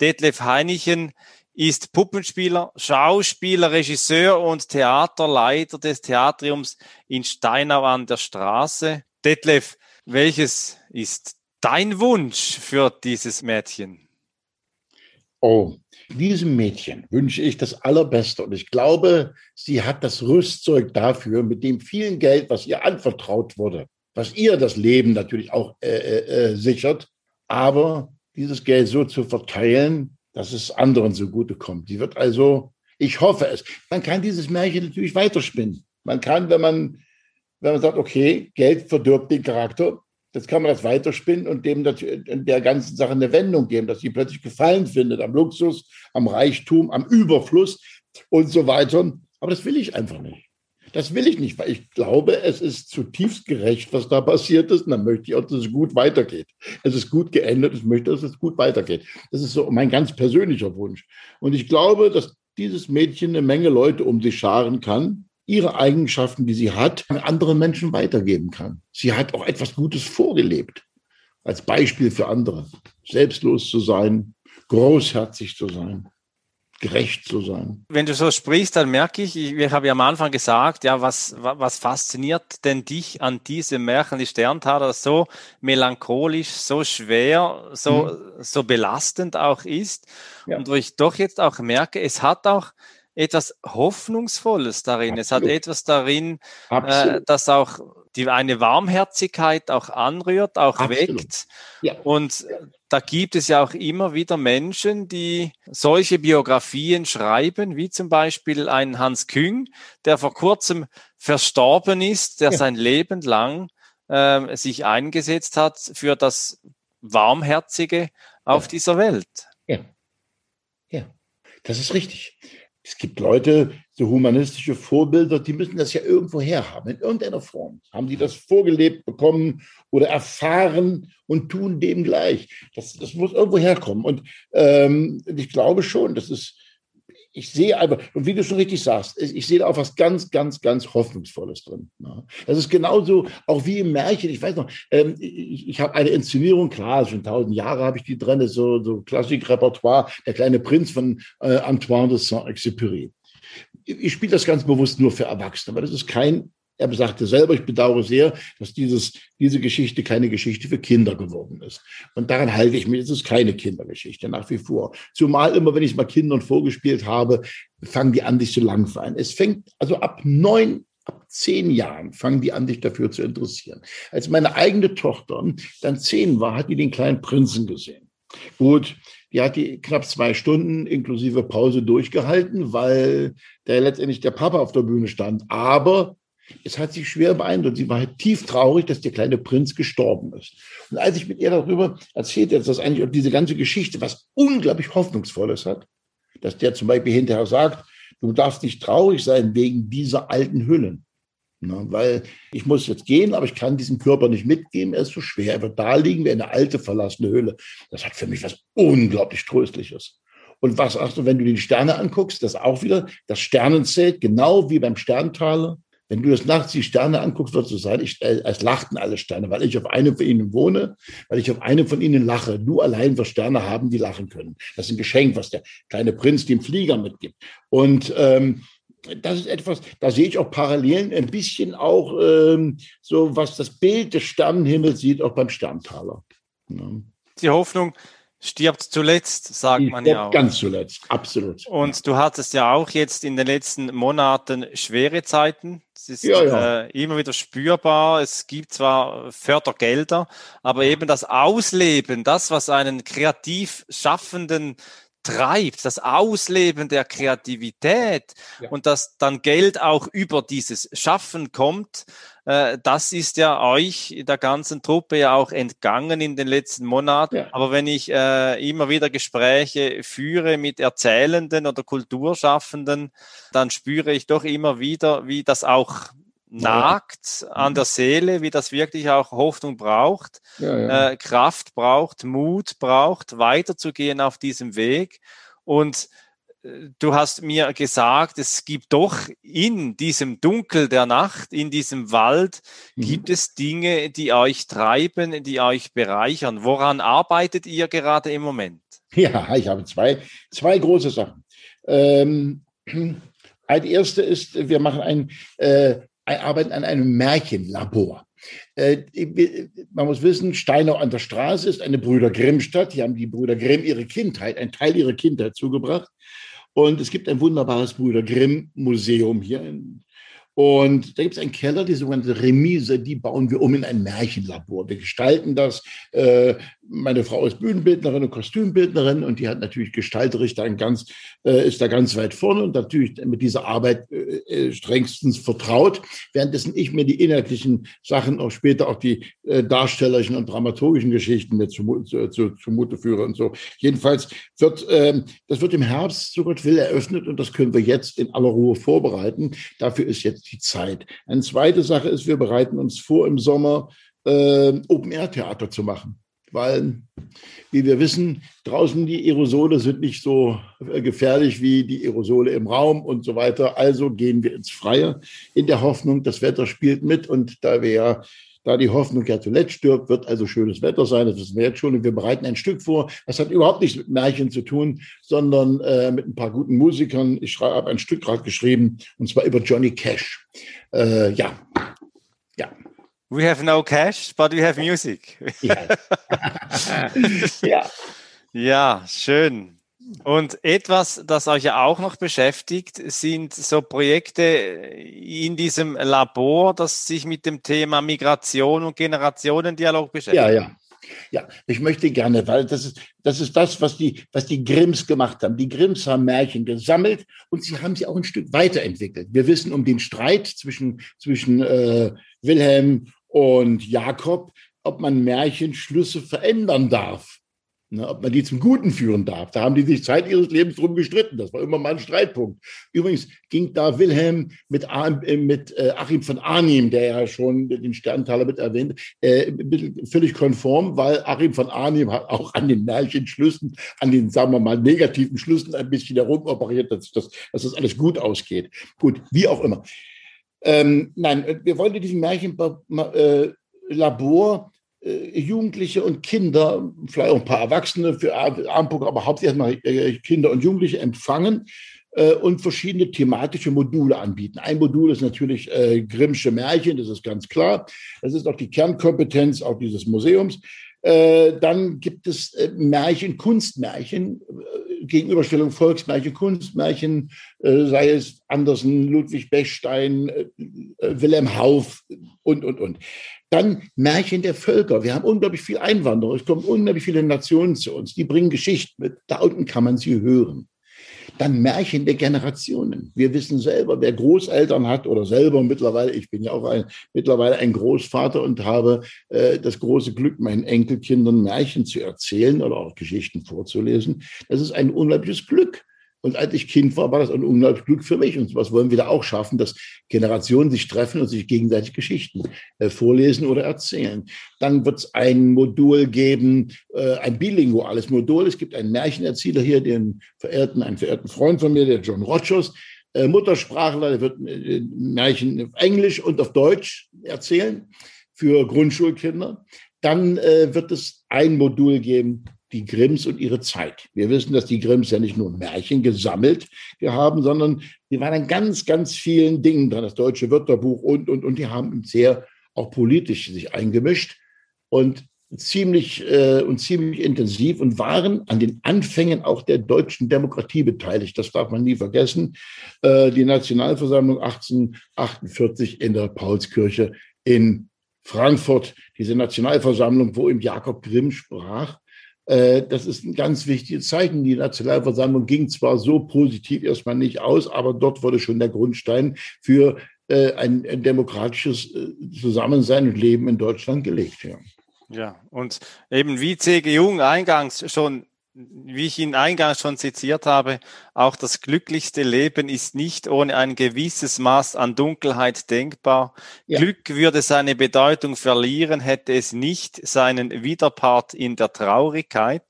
Detlef Heinichen ist Puppenspieler, Schauspieler, Regisseur und Theaterleiter des Theatriums in Steinau an der Straße. Detlef, welches ist dein Wunsch für dieses Mädchen? Oh, diesem Mädchen wünsche ich das Allerbeste und ich glaube, sie hat das Rüstzeug dafür, mit dem vielen Geld, was ihr anvertraut wurde, was ihr das Leben natürlich auch äh, äh, äh sichert, aber dieses Geld so zu verteilen, dass es anderen zugutekommt. Sie wird also, ich hoffe es, man kann dieses Märchen natürlich weiterspinnen. Man kann, wenn man, wenn man sagt, okay, Geld verdirbt den Charakter, das kann man das weiterspinnen und dem der ganzen Sache eine Wendung geben, dass sie plötzlich Gefallen findet am Luxus, am Reichtum, am Überfluss und so weiter. Aber das will ich einfach nicht. Das will ich nicht, weil ich glaube, es ist zutiefst gerecht, was da passiert ist. Und dann möchte ich auch, dass es gut weitergeht. Es ist gut geendet. Ich möchte, dass es gut weitergeht. Das ist so mein ganz persönlicher Wunsch. Und ich glaube, dass dieses Mädchen eine Menge Leute um sich scharen kann, ihre Eigenschaften, die sie hat, an andere Menschen weitergeben kann. Sie hat auch etwas Gutes vorgelebt, als Beispiel für andere. Selbstlos zu sein, großherzig zu sein, gerecht zu sein. Wenn du so sprichst, dann merke ich, ich, ich habe ja am Anfang gesagt, ja, was, was fasziniert denn dich an diesem Märchen, die Sterntaler, so melancholisch, so schwer, so, mhm. so belastend auch ist. Ja. Und wo ich doch jetzt auch merke, es hat auch etwas Hoffnungsvolles darin. Absolut. Es hat etwas darin, äh, das auch die eine Warmherzigkeit auch anrührt, auch Absolut. weckt. Ja. Und da gibt es ja auch immer wieder Menschen, die solche Biografien schreiben, wie zum Beispiel ein Hans Küng, der vor kurzem verstorben ist, der ja. sein Leben lang äh, sich eingesetzt hat für das Warmherzige auf ja. dieser Welt. Ja. Ja, das ist richtig. Es gibt Leute, so humanistische Vorbilder, die müssen das ja irgendwo herhaben, in irgendeiner Form. Haben die das vorgelebt bekommen oder erfahren und tun dem gleich. Das, das muss irgendwo herkommen. Und ähm, ich glaube schon, das ist ich sehe einfach, und wie du schon richtig sagst, ich sehe da auch was ganz, ganz, ganz Hoffnungsvolles drin. Das ist genauso, auch wie im Märchen, ich weiß noch, ähm, ich, ich habe eine Inszenierung, klar, schon tausend Jahre habe ich die drin, so, so Klassikrepertoire, der kleine Prinz von äh, Antoine de Saint-Exupéry. Ich spiele das ganz bewusst nur für Erwachsene, weil das ist kein er sagte selber, ich bedauere sehr, dass dieses, diese Geschichte keine Geschichte für Kinder geworden ist. Und daran halte ich mich, es ist keine Kindergeschichte nach wie vor. Zumal immer, wenn ich es mal Kindern vorgespielt habe, fangen die an, sich zu langweilen. Es fängt also ab neun, ab zehn Jahren fangen die an, sich dafür zu interessieren. Als meine eigene Tochter dann zehn war, hat die den kleinen Prinzen gesehen. Gut, die hat die knapp zwei Stunden inklusive Pause durchgehalten, weil der letztendlich der Papa auf der Bühne stand. Aber es hat sie schwer beeindruckt. Sie war halt tief traurig, dass der kleine Prinz gestorben ist. Und als ich mit ihr darüber erzählte, dass das eigentlich diese ganze Geschichte was unglaublich Hoffnungsvolles hat, dass der zum Beispiel hinterher sagt, du darfst nicht traurig sein wegen dieser alten Hüllen. Na, weil ich muss jetzt gehen, aber ich kann diesen Körper nicht mitgeben, er ist so schwer, er wird da liegen wie eine alte, verlassene Hülle. Das hat für mich was unglaublich Tröstliches. Und was du, wenn du die Sterne anguckst, das auch wieder das Sternenzelt, genau wie beim Sterntaler, wenn du das nachts die Sterne anguckst, wird es so sein, ich, es lachten alle Sterne, weil ich auf einem von ihnen wohne, weil ich auf einem von ihnen lache. Nur allein wir Sterne haben, die lachen können. Das ist ein Geschenk, was der kleine Prinz dem Flieger mitgibt. Und ähm, das ist etwas, da sehe ich auch Parallelen, ein bisschen auch ähm, so, was das Bild des Sternenhimmels sieht, auch beim Sterntaler. Ja. Die Hoffnung, stirbt zuletzt, sagt Die man ja auch. Ganz zuletzt, absolut. Und du hattest ja auch jetzt in den letzten Monaten schwere Zeiten. Es ist ja, ja. Äh, immer wieder spürbar. Es gibt zwar Fördergelder, aber eben das Ausleben, das, was einen kreativ Schaffenden treibt, das Ausleben der Kreativität ja. und dass dann Geld auch über dieses Schaffen kommt, das ist ja euch, der ganzen Truppe ja auch entgangen in den letzten Monaten. Ja. Aber wenn ich äh, immer wieder Gespräche führe mit Erzählenden oder Kulturschaffenden, dann spüre ich doch immer wieder, wie das auch nagt an der Seele, wie das wirklich auch Hoffnung braucht, ja, ja. Äh, Kraft braucht, Mut braucht, weiterzugehen auf diesem Weg. Und äh, du hast mir gesagt, es gibt doch in diesem Dunkel der Nacht, in diesem Wald, mhm. gibt es Dinge, die euch treiben, die euch bereichern. Woran arbeitet ihr gerade im Moment? Ja, ich habe zwei, zwei große Sachen. Ähm, ein erste ist, wir machen ein äh, arbeiten an einem Märchenlabor. Äh, man muss wissen, Steinau an der Straße ist eine Brüder Grimm-Stadt. Hier haben die Brüder Grimm ihre Kindheit, einen Teil ihrer Kindheit zugebracht. Und es gibt ein wunderbares Brüder Grimm-Museum hier in und da gibt es einen Keller, die sogenannte Remise, die bauen wir um in ein Märchenlabor. Wir gestalten das. Äh, meine Frau ist Bühnenbildnerin und Kostümbildnerin und die hat natürlich gestalterisch dann ganz, äh, ist da ganz weit vorne und natürlich mit dieser Arbeit äh, strengstens vertraut, währenddessen ich mir die inhaltlichen Sachen auch später auch die darstellerischen und dramaturgischen Geschichten mir zumute, zu, zumute führe und so. Jedenfalls wird, ähm, das wird im Herbst, so Gott will, eröffnet und das können wir jetzt in aller Ruhe vorbereiten. Dafür ist jetzt die Zeit. Eine zweite Sache ist, wir bereiten uns vor, im Sommer äh, Open-Air-Theater zu machen. Weil, wie wir wissen, draußen die Aerosole sind nicht so äh, gefährlich wie die Aerosole im Raum und so weiter. Also gehen wir ins Freie in der Hoffnung, das Wetter spielt mit. Und da wir ja da die Hoffnung ja zuletzt stirbt, wird also schönes Wetter sein. Das wissen wir jetzt schon. Und wir bereiten ein Stück vor. Das hat überhaupt nichts mit Märchen zu tun, sondern äh, mit ein paar guten Musikern. Ich habe ein Stück gerade geschrieben, und zwar über Johnny Cash. Äh, ja, ja. We have no cash, but we have music. ja. ja. ja, schön. Und etwas, das euch ja auch noch beschäftigt, sind so Projekte in diesem Labor, das sich mit dem Thema Migration und Generationendialog beschäftigt. Ja, ja. Ja, ich möchte gerne, weil das ist, das ist das, was die, was die Grimms gemacht haben. Die Grimms haben Märchen gesammelt und sie haben sie auch ein Stück weiterentwickelt. Wir wissen um den Streit zwischen, zwischen äh, Wilhelm und Jakob, ob man Märchenschlüsse verändern darf ne, ob man die zum Guten führen darf. Da haben die sich Zeit ihres Lebens drum gestritten. Das war immer mal ein Streitpunkt. Übrigens ging da Wilhelm mit, äh, mit äh, Achim von Arnim, der ja schon den Sterntaler mit erwähnt, äh, völlig konform, weil Achim von Arnim hat auch an den Märchenschlüssen, an den, sagen wir mal, negativen Schlüssen ein bisschen herumoperiert, dass, dass, dass das alles gut ausgeht. Gut, wie auch immer. Ähm, nein, wir wollten diesen Märchenlabor äh, Jugendliche und Kinder, vielleicht auch ein paar Erwachsene für Abendprogramm, aber hauptsächlich mal äh, Kinder und Jugendliche empfangen äh, und verschiedene thematische Module anbieten. Ein Modul ist natürlich äh, Grimmsche Märchen, das ist ganz klar. Das ist auch die Kernkompetenz auch dieses Museums. Äh, dann gibt es äh, Märchen, Kunstmärchen, Gegenüberstellung Volksmärchen, Kunstmärchen, sei es Andersen, Ludwig Bechstein, Wilhelm Hauff und, und, und. Dann Märchen der Völker. Wir haben unglaublich viel Einwanderer. Es kommen unglaublich viele Nationen zu uns. Die bringen Geschichten mit. Da unten kann man sie hören. Dann Märchen der Generationen. Wir wissen selber, wer Großeltern hat oder selber mittlerweile, ich bin ja auch ein, mittlerweile ein Großvater und habe äh, das große Glück, meinen Enkelkindern Märchen zu erzählen oder auch Geschichten vorzulesen. Das ist ein unglaubliches Glück. Und als ich Kind war, war das ein unglaubliches Glück für mich. Und was wollen wir da auch schaffen, dass Generationen sich treffen und sich gegenseitig Geschichten äh, vorlesen oder erzählen. Dann wird es ein Modul geben, äh, ein bilinguales Modul. Es gibt einen Märchenerzähler hier, den verehrten, einen verehrten Freund von mir, der John Rogers, äh, Muttersprachler, der wird äh, Märchen auf Englisch und auf Deutsch erzählen für Grundschulkinder. Dann äh, wird es ein Modul geben, die Grimms und ihre Zeit. Wir wissen, dass die Grimms ja nicht nur Märchen gesammelt haben, sondern die waren an ganz, ganz vielen Dingen dran, das deutsche Wörterbuch und, und, und die haben sehr auch politisch sich eingemischt und ziemlich äh, und ziemlich intensiv und waren an den Anfängen auch der deutschen Demokratie beteiligt. Das darf man nie vergessen. Äh, die Nationalversammlung 1848 in der Paulskirche in Frankfurt, diese Nationalversammlung, wo ihm Jakob Grimm sprach, das ist ein ganz wichtiges Zeichen. Die Nationalversammlung ging zwar so positiv erstmal nicht aus, aber dort wurde schon der Grundstein für äh, ein, ein, demokratisches äh, Zusammensein und Leben in Deutschland gelegt. Ja. ja, und eben wie C.G. Jung eingangs schon wie ich ihn eingangs schon zitiert habe, auch das glücklichste Leben ist nicht ohne ein gewisses Maß an Dunkelheit denkbar. Ja. Glück würde seine Bedeutung verlieren, hätte es nicht seinen Widerpart in der Traurigkeit.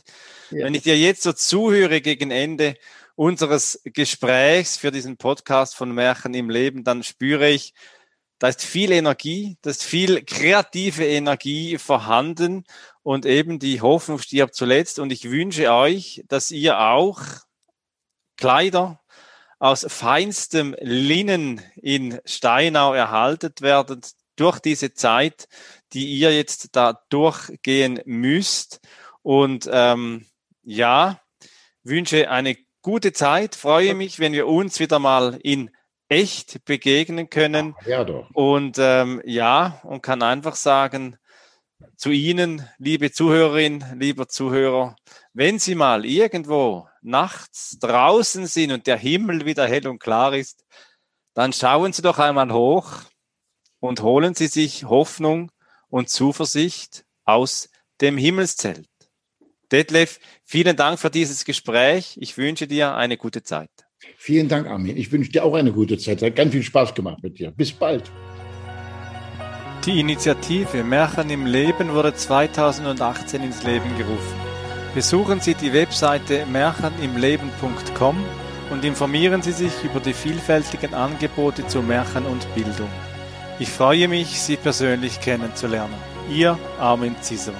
Ja. Wenn ich dir jetzt so zuhöre gegen Ende unseres Gesprächs für diesen Podcast von Märchen im Leben, dann spüre ich, da ist viel Energie, da ist viel kreative Energie vorhanden und eben die Hoffnung stirbt zuletzt. Und ich wünsche euch, dass ihr auch Kleider aus feinstem Linnen in Steinau erhaltet werdet durch diese Zeit, die ihr jetzt da durchgehen müsst. Und ähm, ja, wünsche eine gute Zeit, freue mich, wenn wir uns wieder mal in echt begegnen können. Ja, doch. Und ähm, ja, und kann einfach sagen, zu Ihnen, liebe Zuhörerin, lieber Zuhörer, wenn Sie mal irgendwo nachts draußen sind und der Himmel wieder hell und klar ist, dann schauen Sie doch einmal hoch und holen Sie sich Hoffnung und Zuversicht aus dem Himmelszelt. Detlef, vielen Dank für dieses Gespräch. Ich wünsche dir eine gute Zeit. Vielen Dank, Armin. Ich wünsche dir auch eine gute Zeit. Hat ganz viel Spaß gemacht mit dir. Bis bald. Die Initiative Märchen im Leben wurde 2018 ins Leben gerufen. Besuchen Sie die Webseite märchenimleben.com und informieren Sie sich über die vielfältigen Angebote zu Märchen und Bildung. Ich freue mich, Sie persönlich kennenzulernen. Ihr Armin Zieser.